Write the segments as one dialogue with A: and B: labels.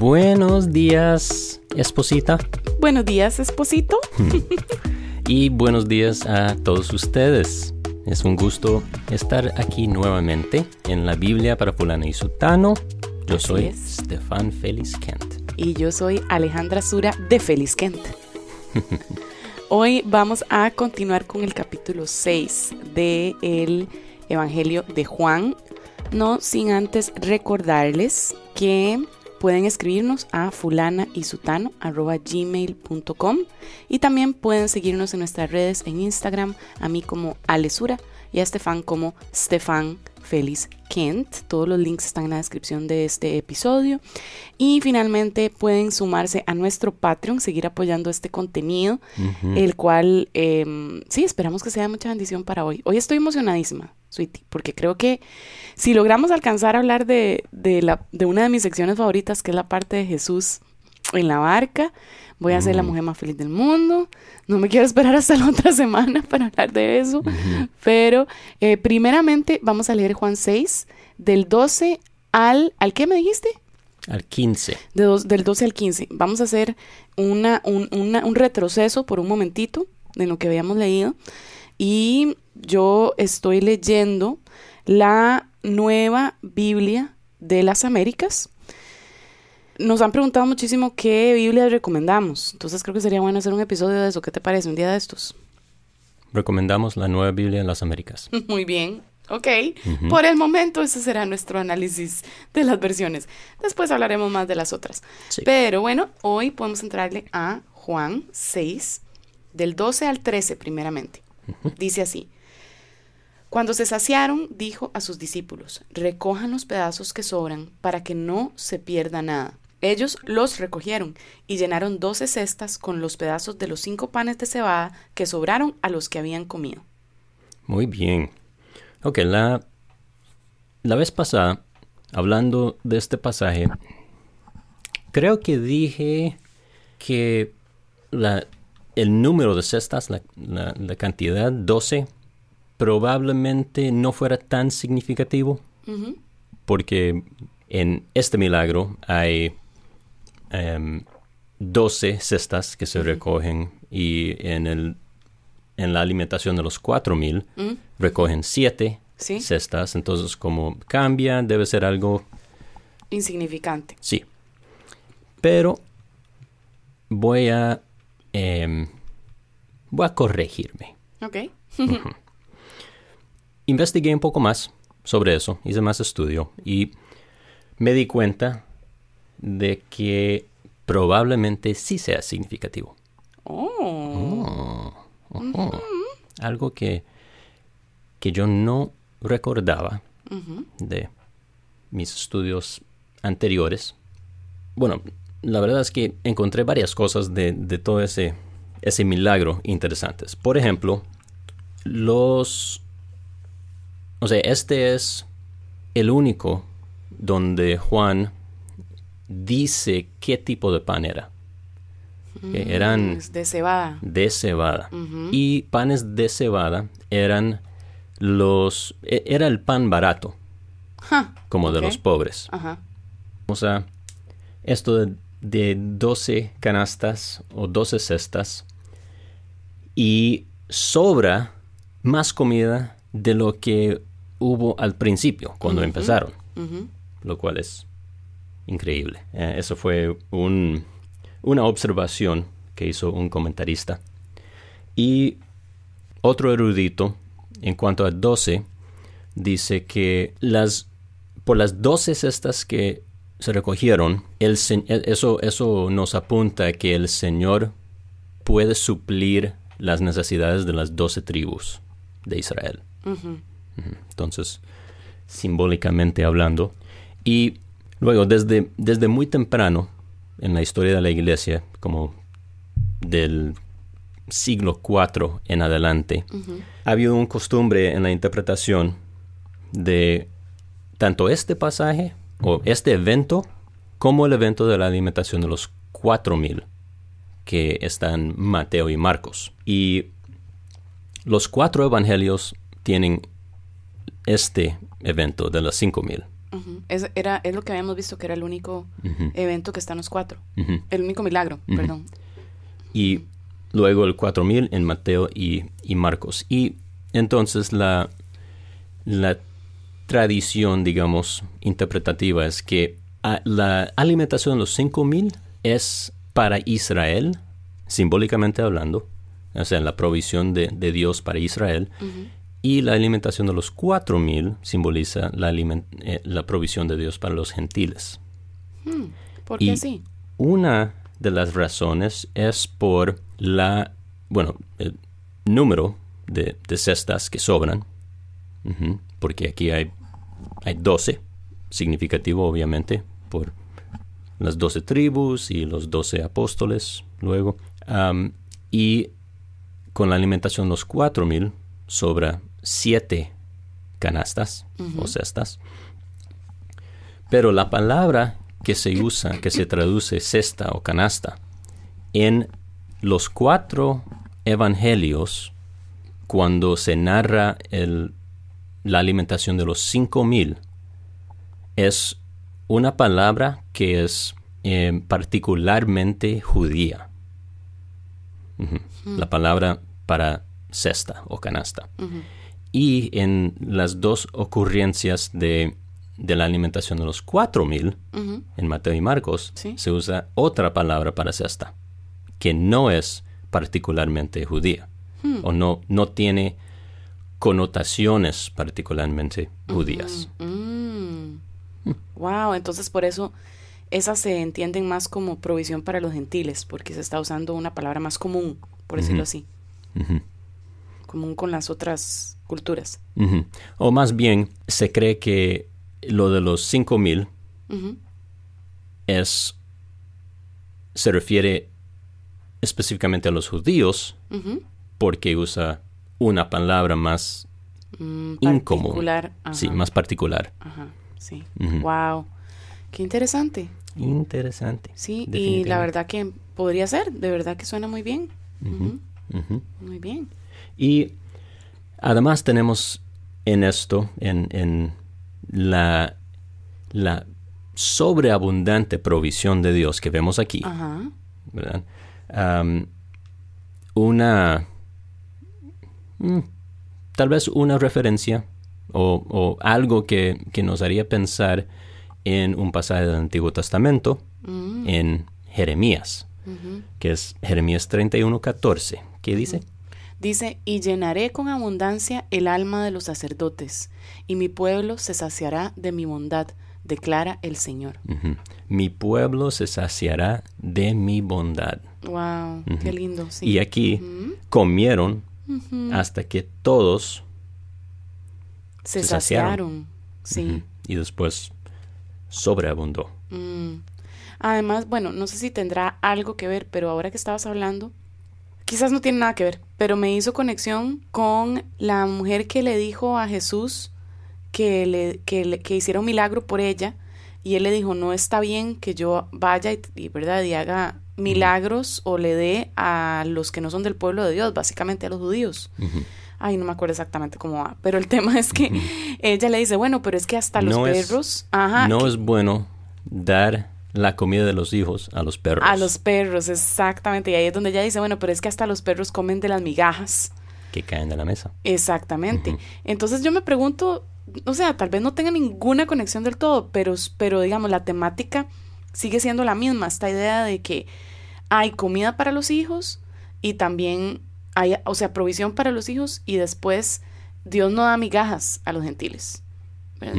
A: Buenos días, esposita.
B: Buenos días, esposito.
A: y buenos días a todos ustedes. Es un gusto estar aquí nuevamente en la Biblia para fulano y sutano. Yo soy Stefan Félix Kent.
B: Y yo soy Alejandra Sura de Félix Kent. Hoy vamos a continuar con el capítulo 6 del Evangelio de Juan. No sin antes recordarles que pueden escribirnos a fulana y y también pueden seguirnos en nuestras redes en Instagram, a mí como Alesura y a Stefan como Stefan Félix Kent. Todos los links están en la descripción de este episodio. Y finalmente pueden sumarse a nuestro Patreon, seguir apoyando este contenido, el cual em, sí, esperamos que sea mucha bendición para hoy. Hoy estoy emocionadísima, Sweetie, porque creo que si logramos alcanzar a hablar de, de, la, de una de mis secciones favoritas, que es la parte de Jesús en la barca, voy a ser la mujer más feliz del mundo. No me quiero esperar hasta la otra semana para hablar de eso. Pero eh, primeramente vamos a leer Juan 6, del 12 al... ¿Al qué me dijiste?
A: Al 15.
B: del 12 al 15. Vamos a hacer una, un, un retroceso por un momentito de lo que habíamos leído. Y yo estoy leyendo la nueva Biblia de las Américas nos han preguntado muchísimo qué Biblia recomendamos. Entonces creo que sería bueno hacer un episodio de eso. ¿Qué te parece? Un día de estos.
A: Recomendamos la nueva Biblia en las Américas.
B: Muy bien. Ok. Por el momento ese será nuestro análisis de las versiones. Después hablaremos más de las otras. Pero bueno, hoy podemos entrarle a Juan 6, del 12 al 13 primeramente. Dice así. Cuando se saciaron, dijo a sus discípulos, recojan los pedazos que sobran para que no se pierda nada. Ellos los recogieron y llenaron doce cestas con los pedazos de los cinco panes de cebada que sobraron a los que habían comido.
A: Muy bien. Ok, la, la vez pasada, hablando de este pasaje, creo que dije que la, el número de cestas, la, la, cantidad, 12, probablemente no fuera tan significativo, porque en este milagro hay 12 em, cestas que se recogen y en, el, en la alimentación de los 4000 mil recogen 7 cestas. Entonces, como cambia, debe ser algo
B: insignificante.
A: Sí. Pero voy a em, voy a corregirme.
B: Ok.
A: Investigué un poco más sobre eso, hice más estudio y me di cuenta de que probablemente sí sea significativo.
B: Oh.
A: oh Algo que, que yo no recordaba de mis estudios anteriores. Bueno, la verdad es que encontré varias cosas de, de todo ese, ese milagro interesantes. Por ejemplo, los... O sea, este es el único donde Juan dice qué tipo de pan era.
B: Mm, eran de cebada.
A: De cebada. Y panes de cebada eran los... E, era el pan barato. como de los pobres. O sea, esto de, de 12 canastas o 12 cestas y sobra más comida de lo que hubo al principio, cuando empezaron. Lo cual es increíble. Eh, eso fue una observación que hizo un comentarista. Y otro erudito, en cuanto a 12, dice que las, por las 12 cestas que se recogieron, el, e, eso, eso nos apunta a que el Señor puede suplir las necesidades de las 12 tribus de Israel. Entonces, simbólicamente hablando. Y Luego, desde, desde muy temprano en la historia de la iglesia, como del siglo IV en adelante, ha habido un costumbre en la interpretación de tanto este pasaje o este evento como el evento de la alimentación de los cuatro mil que están Mateo y Marcos. Y los cuatro evangelios tienen este evento de los cinco mil
B: es, era, es lo que habíamos visto que era el único evento que está en los cuatro. El único milagro, perdón.
A: Y luego el 4000 en Mateo y, y Marcos. Y entonces la, la tradición, digamos, interpretativa es que la alimentación de los 5000 es para Israel, simbólicamente hablando, o sea, la provisión de, Dios para Israel, y la alimentación de los 4000 simboliza la, eh, la, provisión de Dios para los gentiles.
B: Hmm, ¿Por qué así?
A: Una de las razones es por la, bueno, el número de, cestas que sobran, porque aquí hay, hay 12, significativo obviamente, por las 12 tribus y los 12 apóstoles luego. y con la alimentación de los 4000 sobra 7 canastas o cestas. Pero la palabra que se usa, que se traduce cesta o canasta, en los cuatro evangelios, cuando se narra el, la alimentación de los cinco mil, es una palabra que es eh, particularmente judía. La palabra para cesta o canasta. Y en las dos ocurrencias de, la alimentación de los cuatro mil, en Mateo y Marcos, se usa otra palabra para cesta, que no es particularmente judía, hmm. o no, no tiene connotaciones particularmente judías.
B: Wow, entonces por eso esas se entienden más como provisión para los gentiles, porque se está usando una palabra más común, por decirlo así. Común con las otras culturas.
A: O más bien, se cree que lo de los 5000 es. se refiere específicamente a los judíos porque usa una palabra más mm, incomún. Sí, más particular.
B: Ajá, sí. Wow. Qué interesante.
A: Interesante.
B: Sí, y la verdad que podría ser, de verdad que suena muy bien. Muy bien.
A: Y además tenemos en esto, en, la, la sobreabundante provisión de Dios que vemos aquí, ¿verdad? una, mm, tal vez una referencia o, algo que, nos haría pensar en un pasaje del Antiguo Testamento, mm. en Jeremías, que es Jeremías 31, 14. ¿Qué dice?
B: Dice, y llenaré con abundancia el alma de los sacerdotes, y mi pueblo se saciará de mi bondad, declara el Señor.
A: Mi pueblo se saciará de mi bondad.
B: Wow, qué lindo.
A: Y aquí comieron hasta que todos
B: se, saciaron. Sí.
A: Y después sobreabundó.
B: Mm. Además, bueno, no sé si tendrá algo que ver, pero ahora que estabas hablando, quizás no tiene nada que ver, pero me hizo conexión con la mujer que le dijo a Jesús que, le, que, que hiciera un milagro por ella y él le dijo, no está bien que yo vaya y, ¿verdad? y haga milagros o le dé a los que no son del pueblo de Dios, básicamente a los judíos. Ay, no me acuerdo exactamente cómo va, pero el tema es que ella le dice, bueno, pero es que hasta los perros...
A: ajá, no es bueno dar la comida de los hijos a los perros.
B: A los perros, exactamente. Y ahí es donde ella dice, bueno, pero es que hasta los perros comen de las migajas.
A: Que caen de la mesa.
B: Exactamente. Entonces yo me pregunto, o sea, tal vez no tenga ninguna conexión del todo, pero, pero digamos, la temática sigue siendo la misma. Esta idea de que hay comida para los hijos y también hay, o sea, provisión para los hijos y después Dios no da migajas a los gentiles.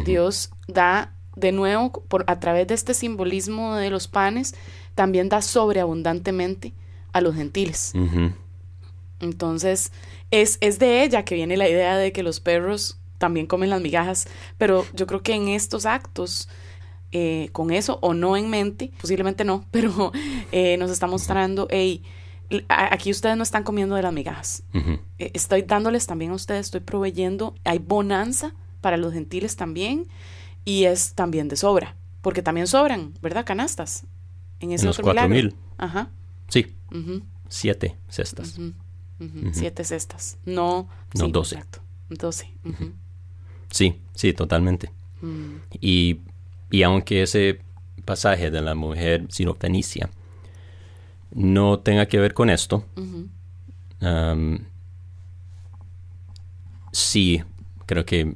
B: Dios da de nuevo, por, a través de este simbolismo de los panes, también da sobreabundantemente a los gentiles. Entonces, es, es de ella que viene la idea de que los perros también comen las migajas, pero yo creo que en estos actos, eh, con eso o no en mente, posiblemente no, pero eh, nos está mostrando, hey, aquí ustedes no están comiendo de las migajas. Eh, estoy dándoles también a ustedes, estoy proveyendo, hay bonanza para los gentiles también y es también de sobra, porque también sobran, ¿verdad? Canastas.
A: En, ese en los cuatro mil. Ajá. Sí. Siete cestas.
B: Siete cestas. No.
A: No, doce.
B: Exacto. Doce.
A: Sí, sí, totalmente. Mm. Y, y, aunque ese pasaje de la mujer sirofenicia no tenga que ver con esto, sí, creo que,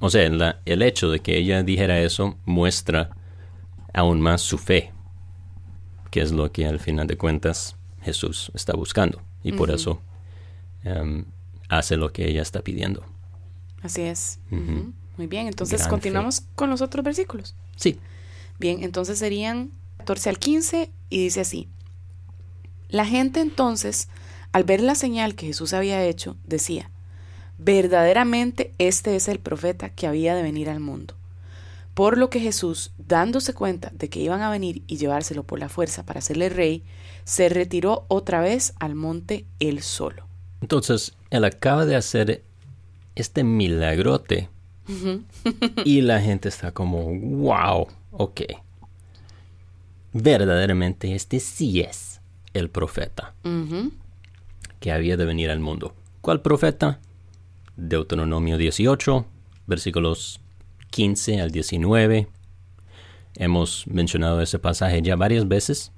A: o sea, el hecho de que ella dijera eso muestra aún más su fe, que es lo que al final de cuentas Jesús está buscando. Y por eso em, hace lo que ella está pidiendo.
B: Así es. Muy bien, entonces continuamos con los otros versículos.
A: Sí.
B: Bien, entonces serían 14 al 15 y dice así. La gente entonces, al ver la señal que Jesús había hecho, decía, verdaderamente este es el profeta que había de venir al mundo. Por lo que Jesús, dándose cuenta de que iban a venir y llevárselo por la fuerza para hacerle rey, se retiró otra vez al monte él solo.
A: Entonces, él acaba de hacer este milagrote y la gente está como, wow, ok. Verdaderamente este sí es el profeta que había de venir al mundo. ¿Cuál profeta? Deuteronomio 18, versículos 15 al 19. Hemos mencionado ese pasaje ya varias veces.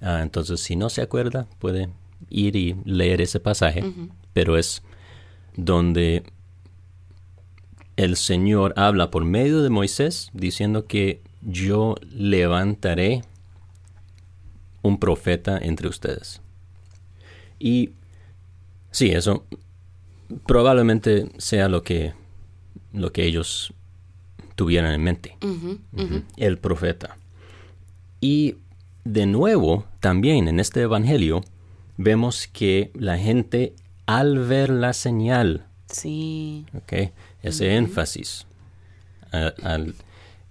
A: Ah, entonces, si no se acuerda, puede ir y leer ese pasaje. Pero es donde el Señor habla por medio de Moisés diciendo que yo levantaré un profeta entre ustedes. Y sí, eso probablemente sea lo que, lo que ellos tuvieran en mente. El profeta. Y de nuevo, también en este Evangelio, vemos que la gente al ver la señal,
B: sí.
A: okay, ese énfasis,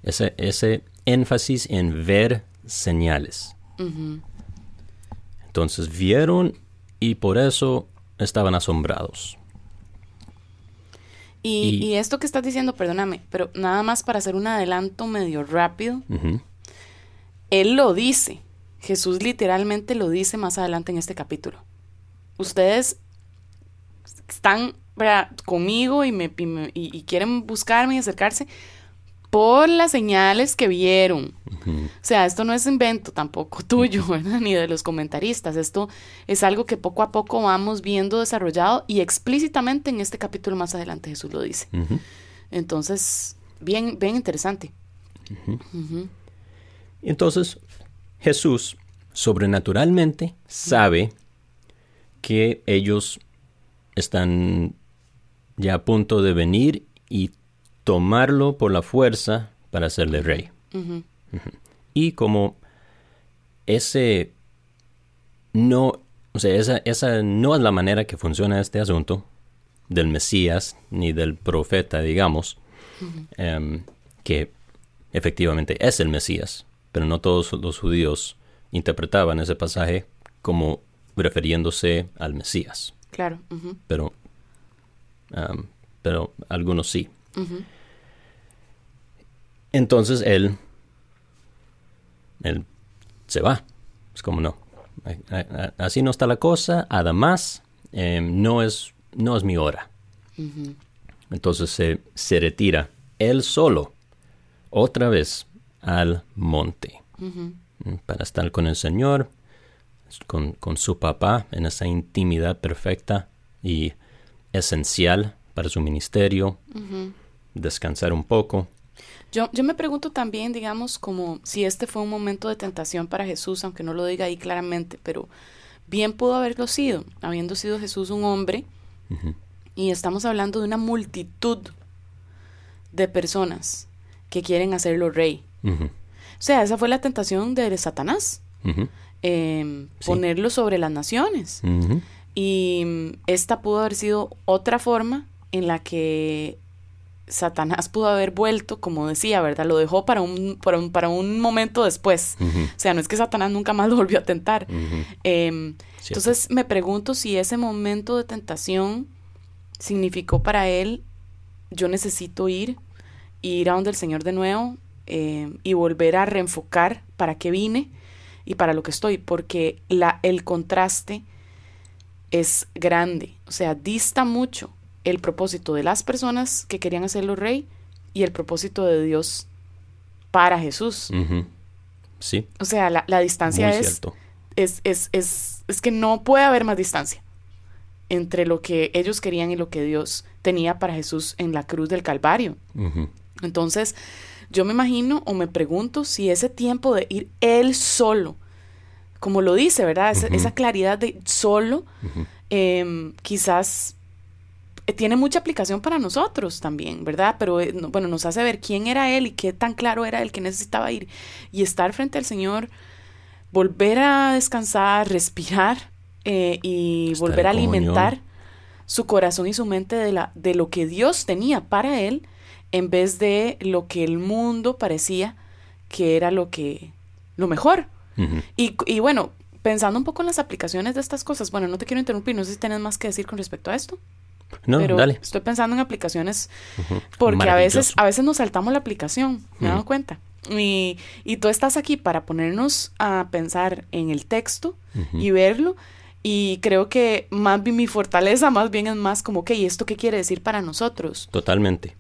A: ese, ese, énfasis en ver señales. Entonces vieron y por eso estaban asombrados.
B: Y, esto que estás diciendo, perdóname, pero nada más para hacer un adelanto medio rápido, él lo dice. Jesús literalmente lo dice más adelante en este capítulo. Ustedes están conmigo y, me, y, quieren buscarme y acercarse por las señales que vieron. O sea, esto no es invento tampoco tuyo, ni de los comentaristas. Esto es algo que poco a poco vamos viendo desarrollado y explícitamente en este capítulo más adelante Jesús lo dice. Entonces, bien, bien interesante.
A: Entonces, Jesús sobrenaturalmente sabe que ellos están ya a punto de venir y tomarlo por la fuerza para hacerle rey. Y como ese no, o sea, esa, esa no es la manera que funciona este asunto del Mesías ni del profeta, digamos, em, que efectivamente es el Mesías, pero no todos los judíos interpretaban ese pasaje como refiriéndose al Mesías.
B: Claro.
A: Pero, pero algunos sí. Entonces él, él se va. Es como no. Así no está la cosa. Además, em, no, es, no es mi hora. Entonces se, se, retira él solo otra vez al monte para estar con el Señor, con, con, su papá en esa intimidad perfecta y esencial para su ministerio, descansar un poco.
B: Yo, yo me pregunto también, digamos, como si este fue un momento de tentación para Jesús, aunque no lo diga ahí claramente, pero bien pudo haberlo sido, habiendo sido Jesús un hombre, y estamos hablando de una multitud de personas que quieren hacerlo rey. O sea, esa fue la tentación de Satanás, em, ponerlo sobre las naciones. Y esta pudo haber sido otra forma en la que Satanás pudo haber vuelto, como decía, ¿verdad? Lo dejó para un, para un, momento después. O sea, no es que Satanás nunca más lo volvió a tentar. Em, entonces me pregunto si ese momento de tentación significó para él, yo necesito ir, ir a donde el Señor de nuevo em, y volver a reenfocar para qué vine y para lo que estoy, porque la, el contraste es grande, o sea, dista mucho el propósito de las personas que querían hacerlo rey y el propósito de Dios para Jesús.
A: Sí.
B: O sea, la, distancia es, es, es, es, es que no puede haber más distancia entre lo que ellos querían y lo que Dios tenía para Jesús en la cruz del Calvario. Entonces, yo me imagino o me pregunto si ese tiempo de ir él solo, como lo dice, ¿verdad? Esa, claridad de solo, em, quizás tiene mucha aplicación para nosotros también, ¿verdad? Pero eh, bueno, nos hace ver quién era él y qué tan claro era él que necesitaba ir y estar frente al Señor, volver a descansar, respirar eh, y volver a alimentar su corazón y su mente de, la, de lo que Dios tenía para él en vez de lo que el mundo parecía que era lo que lo mejor. y, y, bueno, pensando un poco en las aplicaciones de estas cosas, bueno, no te quiero interrumpir, no sé si tienes más que decir con respecto a esto.
A: No,
B: pero
A: dale.
B: Estoy pensando en aplicaciones porque a veces, a veces nos saltamos la aplicación, me he dado cuenta. Y, y, tú estás aquí para ponernos a pensar en el texto y verlo. Y creo que más bien mi fortaleza más bien es más como, ok, ¿esto qué quiere decir para nosotros?
A: Totalmente.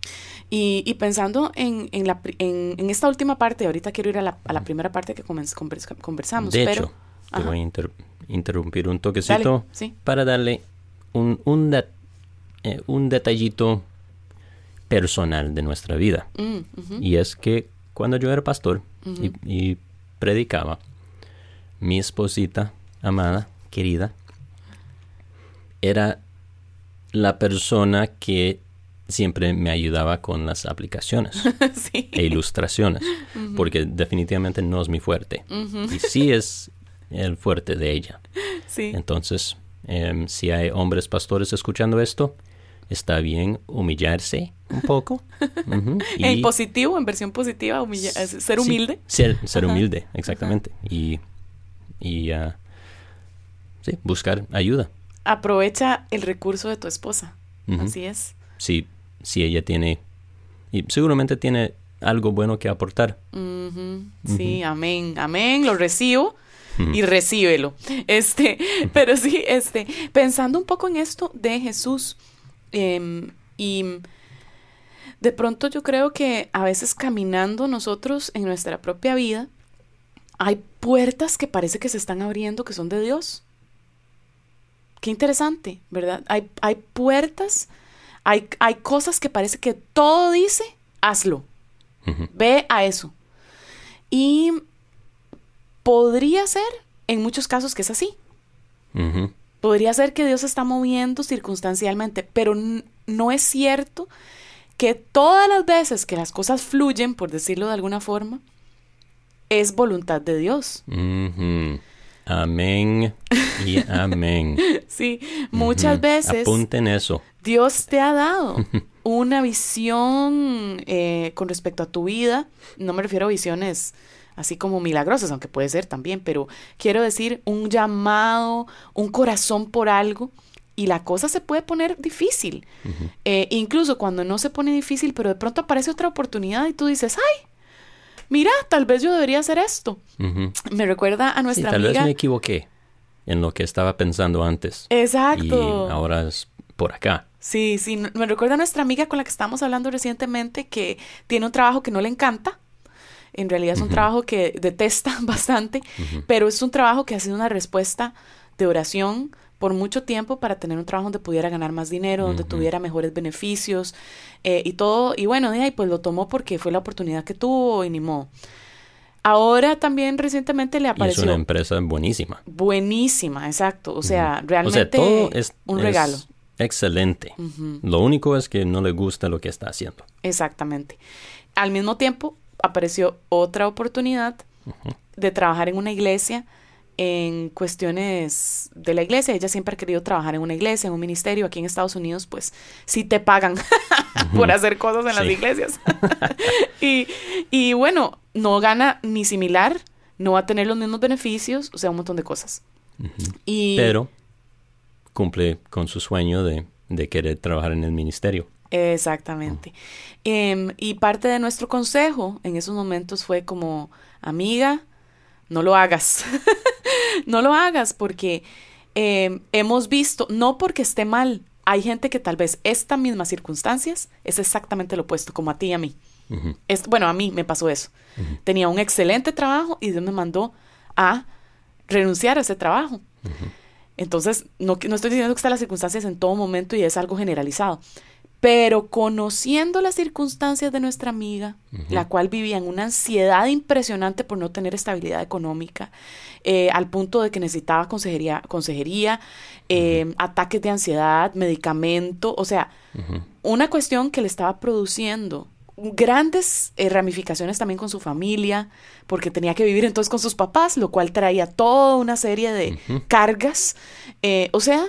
B: Y, y pensando en, en, la, en, en, esta última parte, ahorita quiero ir a la, a la primera parte que conversamos.
A: De
B: pero,
A: hecho, te voy a interrumpir un toquecito para darle un, un, eh, un, detallito personal de nuestra vida.
B: Mm,
A: y es que cuando yo era pastor y, y predicaba, mi esposita amada, querida, era la persona que siempre me ayudaba con las aplicaciones e ilustraciones, porque definitivamente no es mi fuerte. Y sí es el fuerte de ella. Entonces, em, si hay hombres pastores escuchando esto, está bien humillarse un poco.
B: en positivo, en versión positiva, ser humilde.
A: ser, humilde, exactamente. Y, y ah, sí, buscar ayuda.
B: Aprovecha el recurso de tu esposa. Así es.
A: Sí, si ella tiene, y seguramente tiene algo bueno que aportar.
B: Sí, amén, amén, lo recibo y recíbelo. Este, pero sí, este, pensando un poco en esto de Jesús, em, y de pronto yo creo que a veces caminando nosotros en nuestra propia vida, hay puertas que parece que se están abriendo que son de Dios. Qué interesante, ¿verdad? Hay, hay puertas hay, hay cosas que parece que todo dice, hazlo. Ve a eso. Y podría ser, en muchos casos, que es así. Podría ser que Dios está moviendo circunstancialmente, pero no es cierto que todas las veces que las cosas fluyen, por decirlo de alguna forma, es voluntad de Dios.
A: Amén y amén.
B: sí, muchas veces.
A: Apunten eso.
B: Dios te ha dado una visión eh, con respecto a tu vida. No me refiero a visiones así como milagrosas, aunque puede ser también, pero quiero decir un llamado, un corazón por algo. Y la cosa se puede poner difícil. Eh, incluso cuando no se pone difícil, pero de pronto aparece otra oportunidad y tú dices, ay, mira, tal vez yo debería hacer esto. Me recuerda a nuestra
A: tal
B: amiga.
A: Tal vez me equivoqué en lo que estaba pensando antes.
B: Exacto.
A: Y ahora es por acá.
B: Sí, sí, me recuerda a nuestra amiga con la que estábamos hablando recientemente que tiene un trabajo que no le encanta. En realidad es un trabajo que detesta bastante, pero es un trabajo que ha sido una respuesta de oración por mucho tiempo para tener un trabajo donde pudiera ganar más dinero, donde tuviera mejores beneficios eh, y todo. Y bueno, de ahí pues lo tomó porque fue la oportunidad que tuvo y ni modo. Ahora también recientemente le apareció.
A: es una empresa buenísima.
B: Buenísima, exacto. O sea, realmente
A: todo es,
B: un regalo.
A: excelente. Lo único es que no le gusta lo que está haciendo.
B: Exactamente. Al mismo tiempo, apareció otra oportunidad de trabajar en una iglesia en cuestiones de la iglesia. Ella siempre ha querido trabajar en una iglesia, en un ministerio. Aquí en Estados Unidos, pues sí te pagan por hacer cosas en las iglesias. y, y bueno, no gana ni similar, no va a tener los mismos beneficios, o sea, un montón de cosas. y,
A: Pero cumple con su sueño de, de querer trabajar en el ministerio.
B: Exactamente. Em, y parte de nuestro consejo en esos momentos fue como, amiga, no lo hagas. no lo hagas porque em, hemos visto, no porque esté mal, hay gente que tal vez estas mismas circunstancias es exactamente lo opuesto, como a ti y a mí. bueno, a mí me pasó eso. Tenía un excelente trabajo y Dios me mandó a renunciar a ese trabajo. Entonces, no, no estoy diciendo que están las circunstancias en todo momento y es algo generalizado, pero conociendo las circunstancias de nuestra amiga, la cual vivía en una ansiedad impresionante por no tener estabilidad económica, eh, al punto de que necesitaba consejería, consejería eh, ataques de ansiedad, medicamento, o sea, una cuestión que le estaba produciendo grandes eh, ramificaciones también con su familia, porque tenía que vivir entonces con sus papás, lo cual traía toda una serie de cargas. o sea,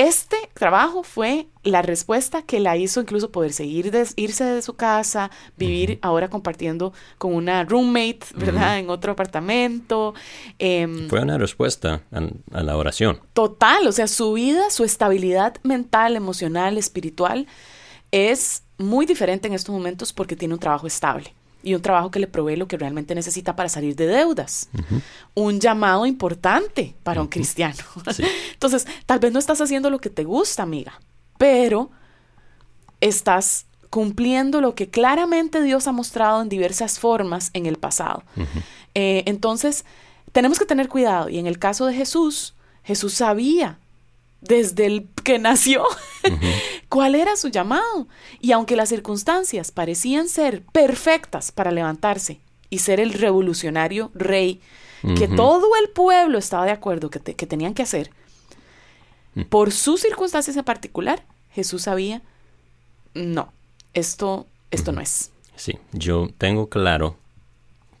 B: este trabajo fue la respuesta que la hizo incluso poder seguir, irse de su casa, vivir ahora compartiendo con una roommate, ¿verdad? En otro apartamento.
A: Em, fue una respuesta a, la oración.
B: Total, o sea, su vida, su estabilidad mental, emocional, espiritual es muy diferente en estos momentos porque tiene un trabajo estable y un trabajo que le provee lo que realmente necesita para salir de deudas. Un llamado importante para un cristiano. Entonces, tal vez no estás haciendo lo que te gusta, amiga, pero estás cumpliendo lo que claramente Dios ha mostrado en diversas formas en el pasado. Eh, entonces, tenemos que tener cuidado. Y en el caso de Jesús, Jesús sabía desde el que nació, cuál era su llamado. Y aunque las circunstancias parecían ser perfectas para levantarse y ser el revolucionario rey que todo el pueblo estaba de acuerdo que, tenían que hacer, mm. por sus circunstancias en particular, Jesús sabía, no, esto, esto no es.
A: Sí, yo tengo claro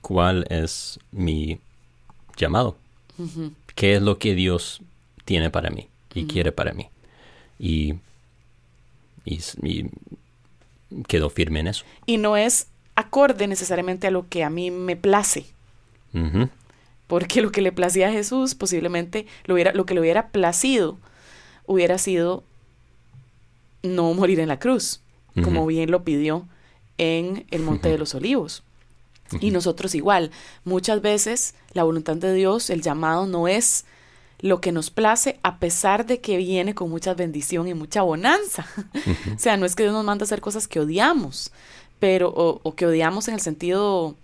A: cuál es mi llamado, qué es lo que Dios tiene para mí y quiere para mí. Y, y, quedó firme en eso.
B: Y no es acorde necesariamente a lo que a mí me place. Porque lo que le placía a Jesús posiblemente lo, hubiera, lo que le hubiera placido hubiera sido no morir en la cruz, como bien lo pidió en el Monte de los Olivos. Y nosotros igual, muchas veces la voluntad de Dios, el llamado no es lo que nos place a pesar de que viene con mucha bendición y mucha bonanza. o sea, no es que Dios nos manda a hacer cosas que odiamos, pero o, que odiamos en el sentido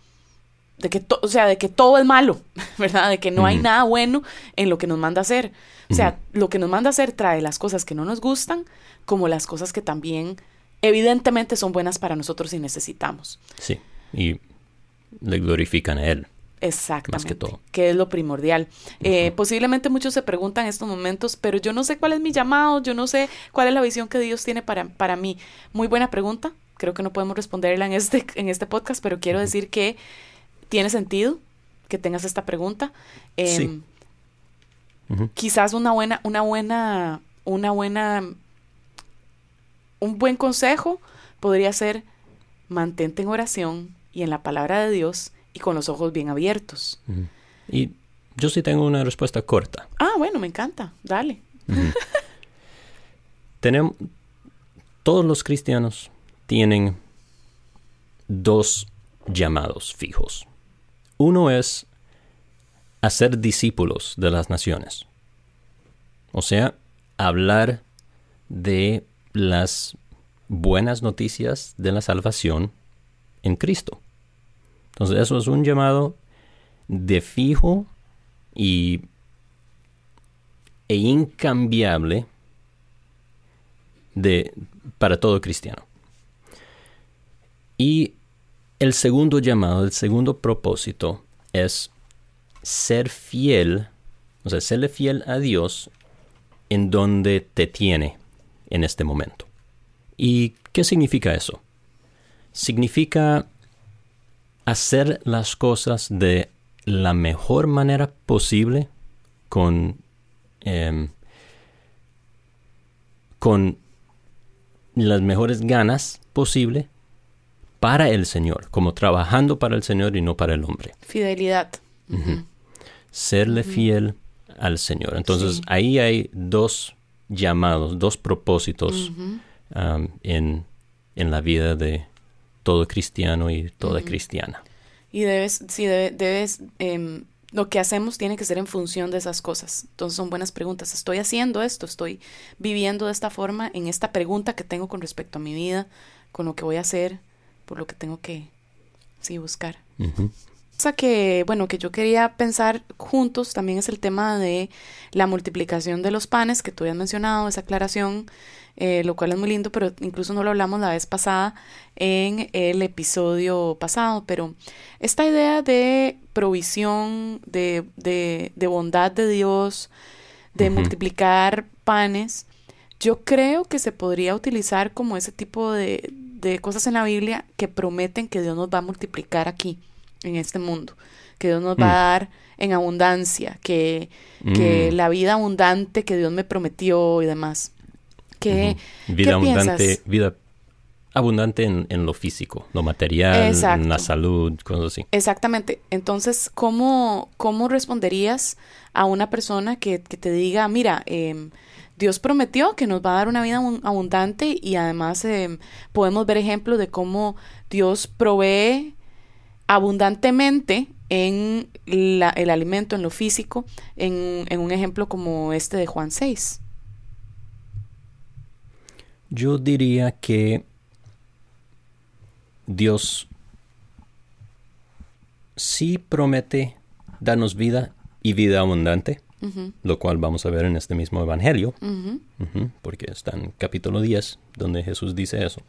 B: de que, o sea, de que todo es malo, ¿verdad? De que no hay nada bueno en lo que nos manda a hacer. O sea, lo que nos manda a hacer trae las cosas que no nos gustan como las cosas que también evidentemente son buenas para nosotros y necesitamos.
A: Sí, y le glorifican a Él.
B: Exactamente. que todo. Que es lo primordial. Eh, posiblemente muchos se preguntan en estos momentos, pero yo no sé cuál es mi llamado, yo no sé cuál es la visión que Dios tiene para, para mí. Muy buena pregunta. Creo que no podemos responderla en este, en este podcast, pero quiero decir que tiene sentido que tengas esta pregunta. Em, quizás una buena, una buena, una buena, un buen consejo podría ser mantente en oración y en la palabra de Dios y con los ojos bien abiertos.
A: Y yo sí tengo una respuesta corta.
B: Ah, bueno, me encanta. Dale.
A: Tenemos, todos los cristianos tienen dos llamados fijos. Uno es hacer discípulos de las naciones. O sea, hablar de las buenas noticias de la salvación en Cristo. Entonces eso es un llamado de fijo y, e incambiable de, para todo cristiano. Y el segundo llamado, el segundo propósito es ser fiel, o sea, serle fiel a Dios en donde te tiene en este momento. ¿Y qué significa eso? Significa hacer las cosas de la mejor manera posible con, em, con las mejores ganas posible para el Señor, como trabajando para el Señor y no para el hombre.
B: Fidelidad.
A: Serle fiel al Señor. Entonces ahí hay dos llamados, dos propósitos en, en la vida de, todo cristiano y toda cristiana.
B: Y debes, sí, debes, em, lo que hacemos tiene que ser en función de esas cosas. Entonces son buenas preguntas. ¿Estoy haciendo esto? ¿Estoy viviendo de esta forma en esta pregunta que tengo con respecto a mi vida, con lo que voy a hacer, por lo que tengo que, sí, buscar. Cosa que, bueno, que yo quería pensar juntos también es el tema de la multiplicación de los panes, que tú habías mencionado, esa aclaración, eh, lo cual es muy lindo, pero incluso no lo hablamos la vez pasada en el episodio pasado, pero esta idea de provisión, de, de, de bondad de Dios, de multiplicar panes, yo creo que se podría utilizar como ese tipo de, de cosas en la Biblia que prometen que Dios nos va a multiplicar aquí en este mundo, que Dios nos va a mm. dar en abundancia, que, que mm. la vida abundante que Dios me prometió y demás. Que,
A: Vida abundante, vida abundante en, en, lo físico, lo material, en la salud, cosas así.
B: Exactamente. Entonces, ¿cómo, cómo responderías a una persona que, que te diga, mira, eh, Dios prometió que nos va a dar una vida abundante y además em, podemos ver ejemplos de cómo Dios provee abundantemente en el alimento, en lo físico, en, en, un ejemplo como este de Juan 6.
A: Yo diría que Dios sí promete darnos vida y vida abundante, lo cual vamos a ver en este mismo Evangelio, porque está en capítulo 10, donde Jesús dice eso.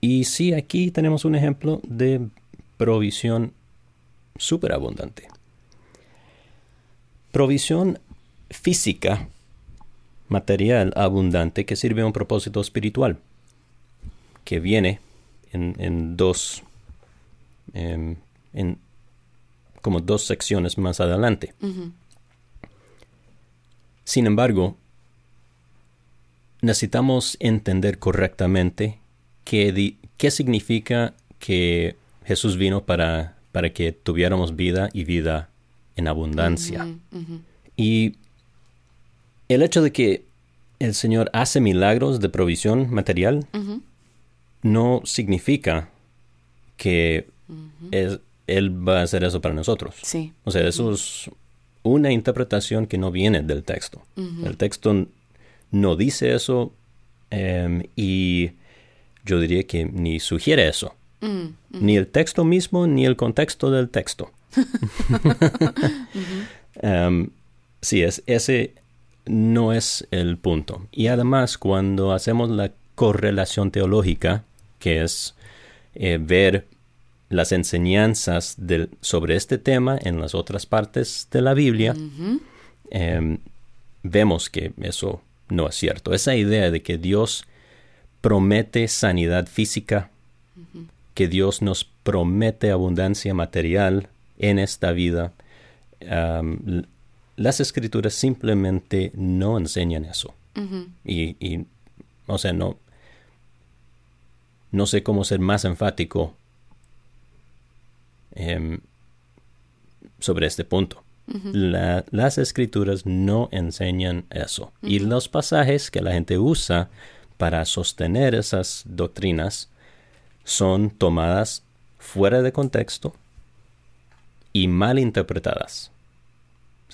A: Y sí, aquí tenemos un ejemplo de provisión superabundante. Provisión física, material abundante que sirve a un propósito espiritual, que viene en, dos, em, en, como dos secciones más adelante. Sin embargo, necesitamos entender correctamente qué, qué significa que Jesús vino para, para que tuviéramos vida y vida en abundancia. Y el hecho de que el Señor hace milagros de provisión material no significa que Él va a hacer eso para nosotros.
B: Sí.
A: O sea, eso es una interpretación que no viene del texto. El texto no dice eso em, y yo diría que ni sugiere eso. Mm, ni el texto mismo, ni el contexto del texto. Em, sí, es, ese no es el punto. Y además, cuando hacemos la correlación teológica, que es eh, ver las enseñanzas sobre este tema en las otras partes de la Biblia, em, vemos que eso no es cierto. Esa idea de que Dios promete sanidad física, que Dios nos promete abundancia material en esta vida. las escrituras simplemente no enseñan eso. y, o sea, no, no sé cómo ser más enfático em, sobre este punto. las escrituras no enseñan eso. Y los pasajes que la gente usa para sostener esas doctrinas son tomadas fuera de contexto y mal interpretadas.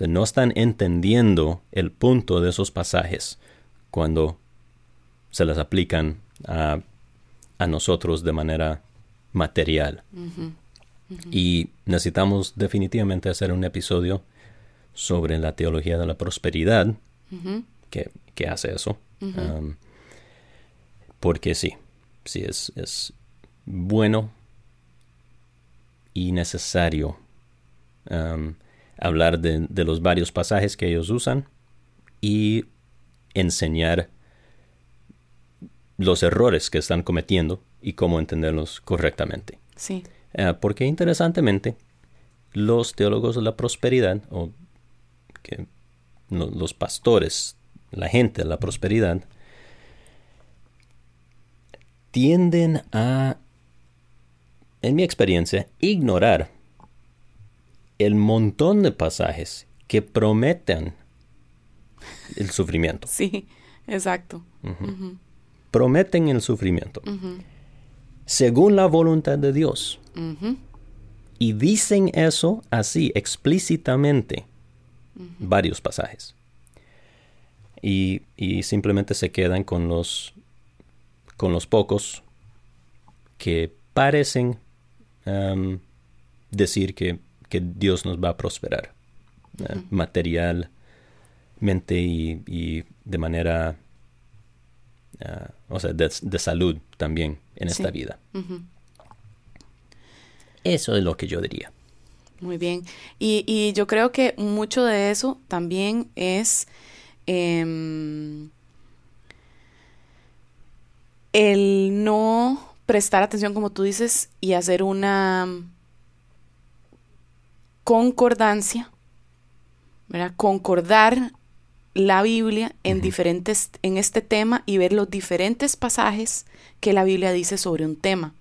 A: O no están entendiendo el punto de esos pasajes cuando se las aplican a, nosotros de manera material. Y necesitamos definitivamente hacer un episodio sobre la teología de la prosperidad que, hace eso. Um, porque sí, sí es, es bueno y necesario um, hablar de, los varios pasajes que ellos usan y enseñar los errores que están cometiendo y cómo entenderlos correctamente.
B: Sí.
A: Uh, porque interesantemente, los teólogos de la prosperidad, o que los pastores, la gente de la prosperidad, tienden a en mi experiencia, ignorar el montón de pasajes que prometen el sufrimiento.
B: Sí, exacto.
A: Prometen el sufrimiento. Según la voluntad de Dios. Y dicen eso así explícitamente. Varios pasajes. Y, y, simplemente se quedan con los, con los pocos que parecen decir que, Dios nos va a prosperar uh, materialmente y, de manera, ah, o sea, de, salud también en esta vida. Eso es lo que yo diría.
B: Muy bien. Y, yo creo que mucho de eso también es em, el no prestar atención, como tú dices, y hacer una concordancia, ¿verdad? Concordar la Biblia en diferentes, en este tema y ver los diferentes pasajes que la Biblia dice sobre un tema.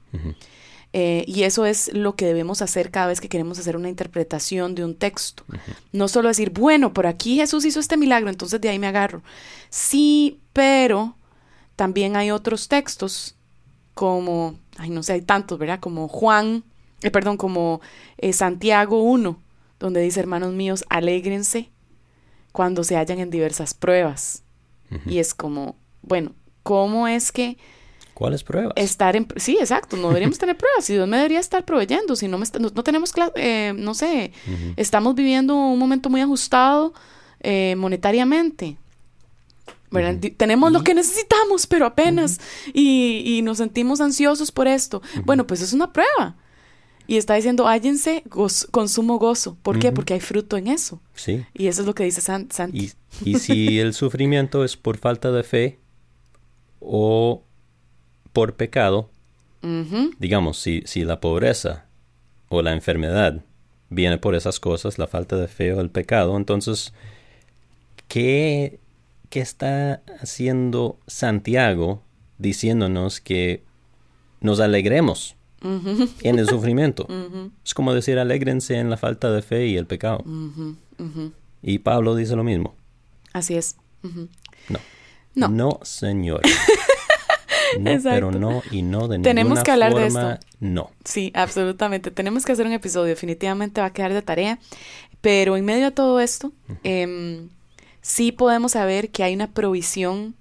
B: Eh, y eso es lo que debemos hacer cada vez que queremos hacer una interpretación de un texto. No solo decir, bueno, por aquí Jesús hizo este milagro, entonces de ahí me agarro. Sí, pero también hay otros textos como, ay, no sé, hay tantos, ¿verdad? Como Juan, eh, perdón, como eh, Santiago 1, donde dice, hermanos míos, alégrense cuando se hallan en diversas pruebas. Y es como, bueno, ¿cómo es que
A: ¿Cuáles pruebas?
B: Estar en, sí, exacto, no deberíamos tener pruebas. Si Dios me debería estar proveyendo, si no, me, no, tenemos, eh, no sé, estamos viviendo un momento muy ajustado monetariamente. Tenemos lo que necesitamos, pero apenas, y, nos sentimos ansiosos por esto. Bueno, pues es una prueba. Y está diciendo, hállense consumo gozo. ¿Por qué? Porque hay fruto en eso.
A: Sí.
B: Y eso es lo que dice Santi.
A: Y, y si el sufrimiento es por falta de fe o por pecado, digamos, si, si la pobreza o la enfermedad viene por esas cosas, la falta de fe o el pecado, entonces, ¿qué, qué está haciendo Santiago diciéndonos que nos alegremos en el sufrimiento? Es como decir, alégrense en la falta de fe y el pecado. Y Pablo dice lo mismo.
B: Así es.
A: No. No. No, señor. No, pero no y no de Tenemos que hablar de esto. No.
B: Sí, absolutamente. Tenemos que hacer un episodio. Definitivamente va a quedar de tarea. Pero en medio de todo esto, sí podemos saber que hay una provisión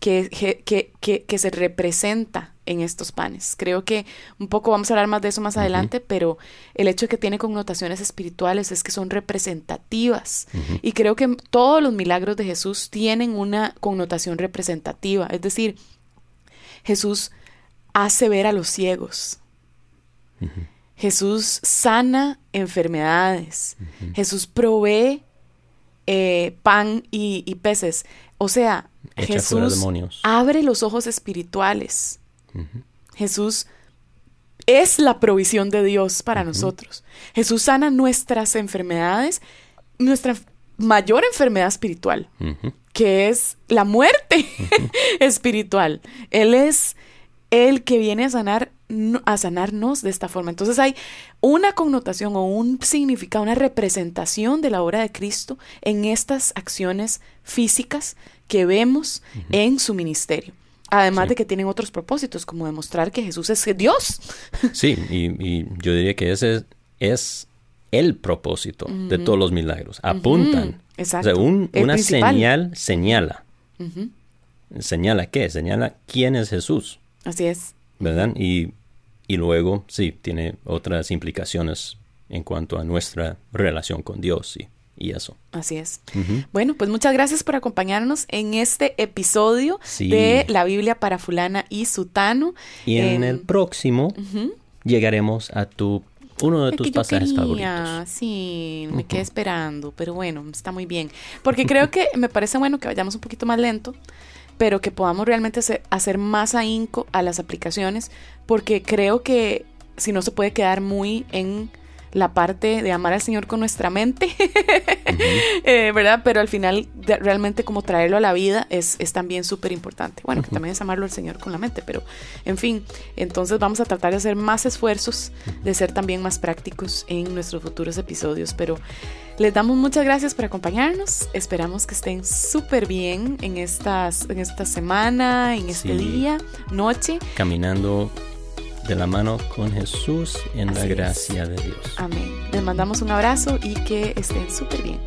B: que, que, que, que, se representa en estos panes. Creo que un poco vamos a hablar más de eso más adelante, pero el hecho de que tiene connotaciones espirituales es que son representativas. Y creo que todos los milagros de Jesús tienen una connotación representativa. Es decir, Jesús hace ver a los ciegos. Jesús sana enfermedades. Jesús provee eh, pan y, peces. O sea, Jesús abre los ojos espirituales. Jesús es la provisión de Dios para nosotros. Jesús sana nuestras enfermedades, nuestra mayor enfermedad espiritual, que es la muerte espiritual. Él es el que viene a sanar a sanarnos de esta forma. Entonces hay una connotación o un significado, una representación de la obra de Cristo en estas acciones físicas que vemos en su ministerio. Además de que tienen otros propósitos, como demostrar que Jesús es Dios.
A: Sí, y, yo diría que ese es el propósito de todos los milagros. Apuntan Exacto. una señal señala. ¿Señala qué? Señala quién es Jesús.
B: Así es.
A: ¿Verdad? Y, y luego, sí, tiene otras implicaciones en cuanto a nuestra relación con Dios y, y eso.
B: Así es. Bueno, pues muchas gracias por acompañarnos en este episodio de la Biblia para fulana y sutano.
A: Y en, el próximo llegaremos a tu uno de tus pasajes favoritos.
B: Sí, me quedé esperando, pero bueno, está muy bien. Porque creo que me parece bueno que vayamos un poquito más lento, pero que podamos realmente hacer, más ahínco a las aplicaciones, porque creo que si no se puede quedar muy en la parte de amar al Señor con nuestra mente, eh, ¿verdad? Pero al final realmente como traerlo a la vida es, es también súper importante. Bueno, que también es amarlo al Señor con la mente, pero en fin, entonces vamos a tratar de hacer más esfuerzos, de ser también más prácticos en nuestros futuros episodios, pero les damos muchas gracias por acompañarnos, esperamos que estén súper bien en, estas, en esta semana, en este día, noche.
A: Caminando de la mano con Jesús en la gracia de Dios.
B: Amén. Les mandamos un abrazo y que estén súper bien.